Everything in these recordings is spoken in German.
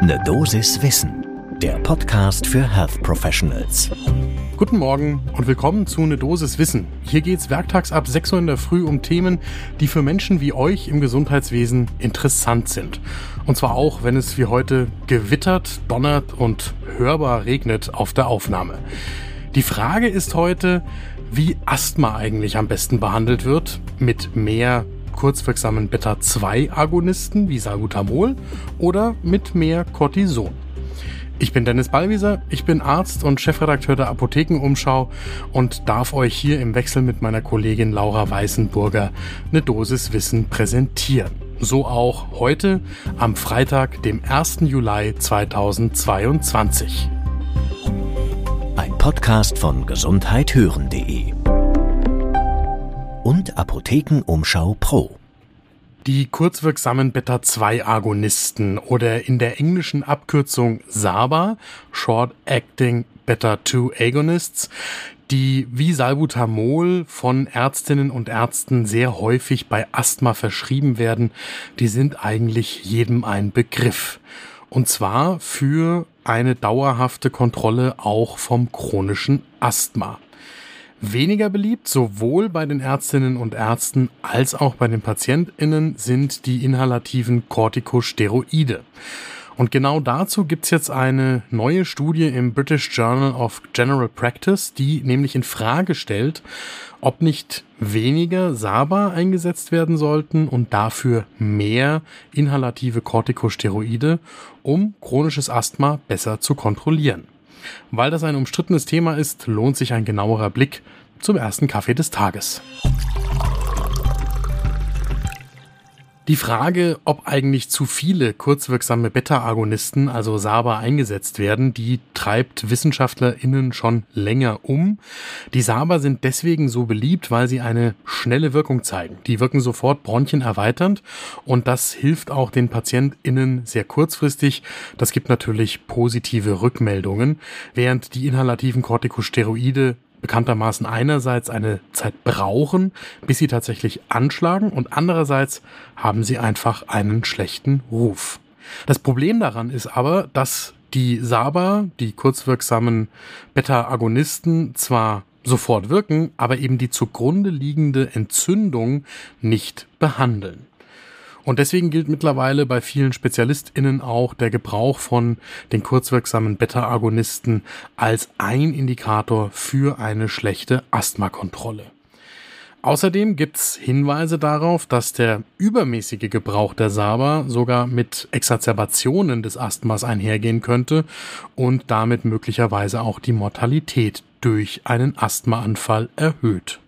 Ne Dosis Wissen, der Podcast für Health Professionals. Guten Morgen und willkommen zu Ne Dosis Wissen. Hier geht's werktags ab 6 Uhr in der Früh um Themen, die für Menschen wie euch im Gesundheitswesen interessant sind. Und zwar auch, wenn es wie heute gewittert, donnert und hörbar regnet auf der Aufnahme. Die Frage ist heute, wie Asthma eigentlich am besten behandelt wird, mit mehr kurzwirksamen Beta-2-Agonisten wie Salbutamol oder mit mehr Cortison. Ich bin Dennis Ballwieser, ich bin Arzt und Chefredakteur der Apothekenumschau und darf euch hier im Wechsel mit meiner Kollegin Laura Weißenburger eine Dosis Wissen präsentieren. So auch heute am Freitag, dem 1. Juli 2022. Ein Podcast von gesundheithören.de und Apothekenumschau Pro. Die kurzwirksamen Beta-2-Agonisten oder in der englischen Abkürzung SABA, Short Acting Beta-2 Agonists, die wie Salbutamol von Ärztinnen und Ärzten sehr häufig bei Asthma verschrieben werden, die sind eigentlich jedem ein Begriff. Und zwar für eine dauerhafte Kontrolle auch vom chronischen Asthma. Weniger beliebt, sowohl bei den Ärztinnen und Ärzten als auch bei den PatientInnen, sind die inhalativen Corticosteroide. Und genau dazu gibt's jetzt eine neue Studie im British Journal of General Practice, die nämlich in Frage stellt, ob nicht weniger SABA eingesetzt werden sollten und dafür mehr inhalative Corticosteroide, um chronisches Asthma besser zu kontrollieren. Weil das ein umstrittenes Thema ist, lohnt sich ein genauerer Blick zum ersten Kaffee des Tages. Die Frage, ob eigentlich zu viele kurzwirksame Beta-Agonisten, also SABA, eingesetzt werden, die treibt WissenschaftlerInnen schon länger um. Die SABA sind deswegen so beliebt, weil sie eine schnelle Wirkung zeigen. Die wirken sofort bronchienerweiternd und das hilft auch den PatientInnen sehr kurzfristig. Das gibt natürlich positive Rückmeldungen, während die inhalativen Corticosteroide bekanntermaßen einerseits eine Zeit brauchen, bis sie tatsächlich anschlagen und andererseits haben sie einfach einen schlechten Ruf. Das Problem daran ist aber, dass die SABA, die kurzwirksamen Beta-Agonisten, zwar sofort wirken, aber eben die zugrunde liegende Entzündung nicht behandeln. Und deswegen gilt mittlerweile bei vielen SpezialistInnen auch der Gebrauch von den kurzwirksamen Beta-Agonisten als ein Indikator für eine schlechte Asthmakontrolle. Außerdem gibt's Hinweise darauf, dass der übermäßige Gebrauch der SABA sogar mit Exacerbationen des Asthmas einhergehen könnte und damit möglicherweise auch die Mortalität durch einen Asthmaanfall erhöht.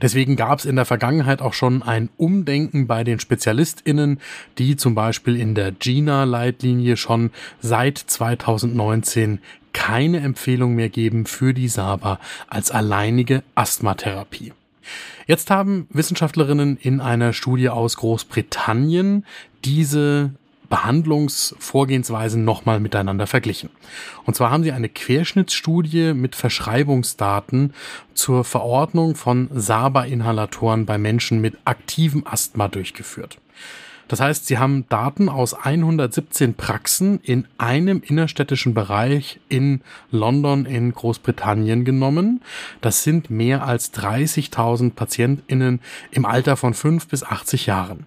Deswegen gab es in der Vergangenheit auch schon ein Umdenken bei den SpezialistInnen, die zum Beispiel in der GINA-Leitlinie schon seit 2019 keine Empfehlung mehr geben für die SABA als alleinige Asthmatherapie. Jetzt haben Wissenschaftlerinnen in einer Studie aus Großbritannien diese Behandlungsvorgehensweisen nochmal miteinander verglichen. Und zwar haben sie eine Querschnittsstudie mit Verschreibungsdaten zur Verordnung von SABA-Inhalatoren bei Menschen mit aktivem Asthma durchgeführt. Das heißt, sie haben Daten aus 117 Praxen in einem innerstädtischen Bereich in London in Großbritannien genommen. Das sind mehr als 30.000 Patientinnen im Alter von 5 bis 80 Jahren.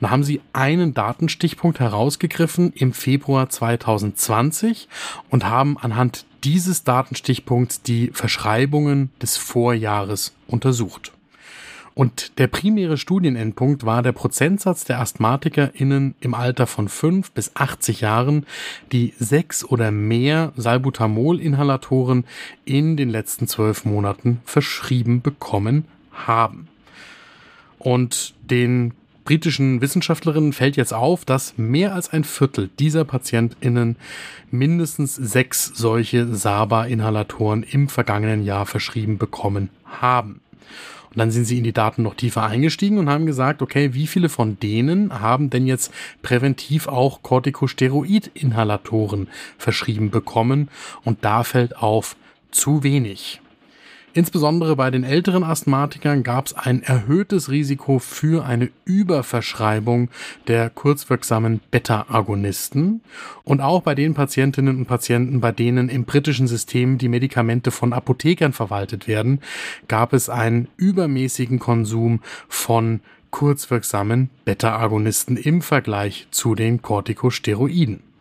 Da haben sie einen Datenstichpunkt herausgegriffen im Februar 2020 und haben anhand dieses Datenstichpunkts die Verschreibungen des Vorjahres untersucht. Und der primäre Studienendpunkt war der Prozentsatz der AsthmatikerInnen im Alter von 5 bis 80 Jahren, die sechs oder mehr Salbutamol-Inhalatoren in den letzten zwölf Monaten verschrieben bekommen haben. Und den britischen Wissenschaftlerinnen fällt jetzt auf, dass mehr als ein Viertel dieser PatientInnen mindestens sechs solche SABA-Inhalatoren im vergangenen Jahr verschrieben bekommen haben. Und dann sind sie in die Daten noch tiefer eingestiegen und haben gesagt, okay, wie viele von denen haben denn jetzt präventiv auch Corticosteroid-Inhalatoren verschrieben bekommen? Und da fällt auf, zu wenig. Insbesondere bei den älteren Asthmatikern gab es ein erhöhtes Risiko für eine Überverschreibung der kurzwirksamen Beta-Agonisten und auch bei den Patientinnen und Patienten, bei denen im britischen System die Medikamente von Apothekern verwaltet werden, gab es einen übermäßigen Konsum von kurzwirksamen Beta-Agonisten im Vergleich zu den Corticosteroiden.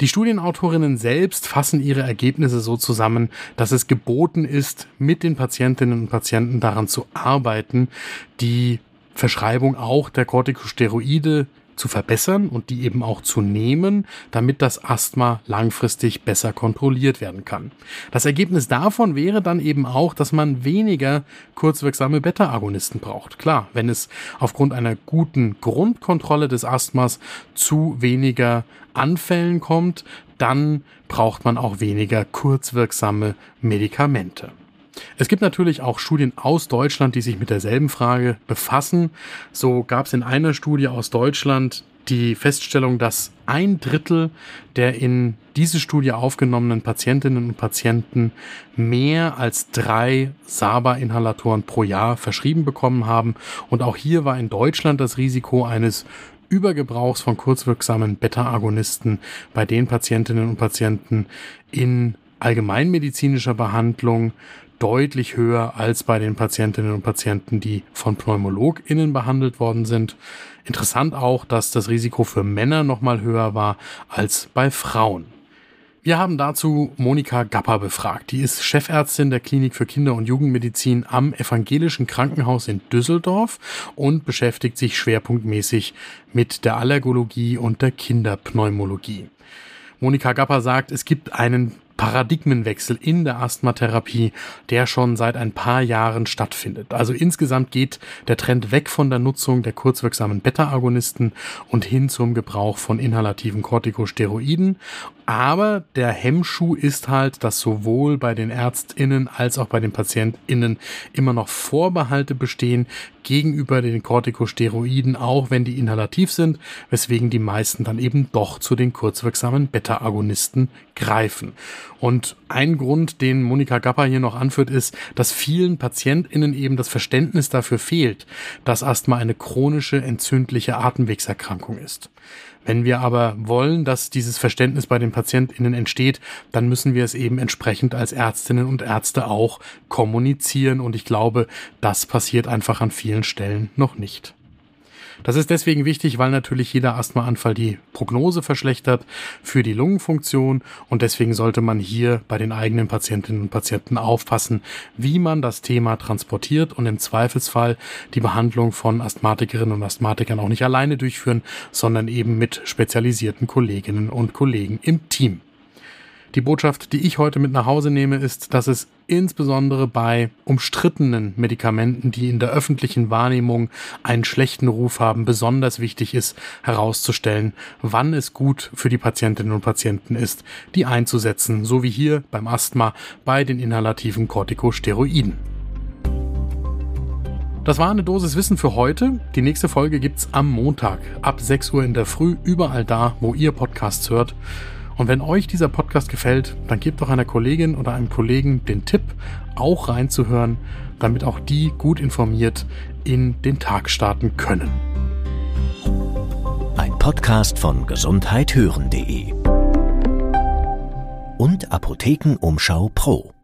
Die Studienautorinnen selbst fassen ihre Ergebnisse so zusammen, dass es geboten ist, mit den Patientinnen und Patienten daran zu arbeiten, die Verschreibung auch der Corticosteroide zu verbessern und die eben auch zu nehmen, damit das Asthma langfristig besser kontrolliert werden kann. Das Ergebnis davon wäre dann eben auch, dass man weniger kurzwirksame Beta-Agonisten braucht. Klar, wenn es aufgrund einer guten Grundkontrolle des Asthmas zu weniger Anfällen kommt, dann braucht man auch weniger kurzwirksame Medikamente. Es gibt natürlich auch Studien aus Deutschland, die sich mit derselben Frage befassen. So gab es in einer Studie aus Deutschland die Feststellung, dass ein Drittel der in diese Studie aufgenommenen Patientinnen und Patienten mehr als drei SABA-Inhalatoren pro Jahr verschrieben bekommen haben. Und auch hier war in Deutschland das Risiko eines Übergebrauchs von kurzwirksamen Beta-Agonisten bei den Patientinnen und Patienten in allgemeinmedizinischer Behandlung deutlich höher als bei den Patientinnen und Patienten, die von PneumologInnen behandelt worden sind. Interessant auch, dass das Risiko für Männer nochmal höher war als bei Frauen. Wir haben dazu Monika Gapper befragt. Die ist Chefärztin der Klinik für Kinder- und Jugendmedizin am Evangelischen Krankenhaus in Düsseldorf und beschäftigt sich schwerpunktmäßig mit der Allergologie und der Kinderpneumologie. Monika Gapper sagt, es gibt einen Paradigmenwechsel in der Asthmatherapie, der schon seit ein paar Jahren stattfindet. Also insgesamt geht der Trend weg von der Nutzung der kurzwirksamen Beta-Agonisten und hin zum Gebrauch von inhalativen Corticosteroiden. Aber der Hemmschuh ist halt, dass sowohl bei den Ärztinnen als auch bei den Patientinnen immer noch Vorbehalte bestehen gegenüber den Corticosteroiden, auch wenn die inhalativ sind, weswegen die meisten dann eben doch zu den kurzwirksamen Beta-Agonisten greifen. Und ein Grund, den Monika Gapper hier noch anführt, ist, dass vielen PatientInnen eben das Verständnis dafür fehlt, dass Asthma eine chronische entzündliche Atemwegserkrankung ist. Wenn wir aber wollen, dass dieses Verständnis bei den PatientInnen entsteht, dann müssen wir es eben entsprechend als Ärztinnen und Ärzte auch kommunizieren. Und ich glaube, das passiert einfach an vielen Stellen noch nicht. Das ist deswegen wichtig, weil natürlich jeder Asthmaanfall die Prognose verschlechtert für die Lungenfunktion und deswegen sollte man hier bei den eigenen Patientinnen und Patienten aufpassen, wie man das Thema transportiert und im Zweifelsfall die Behandlung von Asthmatikerinnen und Asthmatikern auch nicht alleine durchführen, sondern eben mit spezialisierten Kolleginnen und Kollegen im Team. Die Botschaft, die ich heute mit nach Hause nehme, ist, dass es insbesondere bei umstrittenen Medikamenten, die in der öffentlichen Wahrnehmung einen schlechten Ruf haben, besonders wichtig ist, herauszustellen, wann es gut für die Patientinnen und Patienten ist, die einzusetzen, so wie hier beim Asthma bei den inhalativen Corticosteroiden. Das war eine Dosis Wissen für heute. Die nächste Folge gibt's am Montag ab 6 Uhr in der Früh überall da, wo ihr Podcasts hört. Und wenn euch dieser Podcast gefällt, dann gebt doch einer Kollegin oder einem Kollegen den Tipp, auch reinzuhören, damit auch die gut informiert in den Tag starten können. Ein Podcast von gesundheithören.de und Apothekenumschau Pro.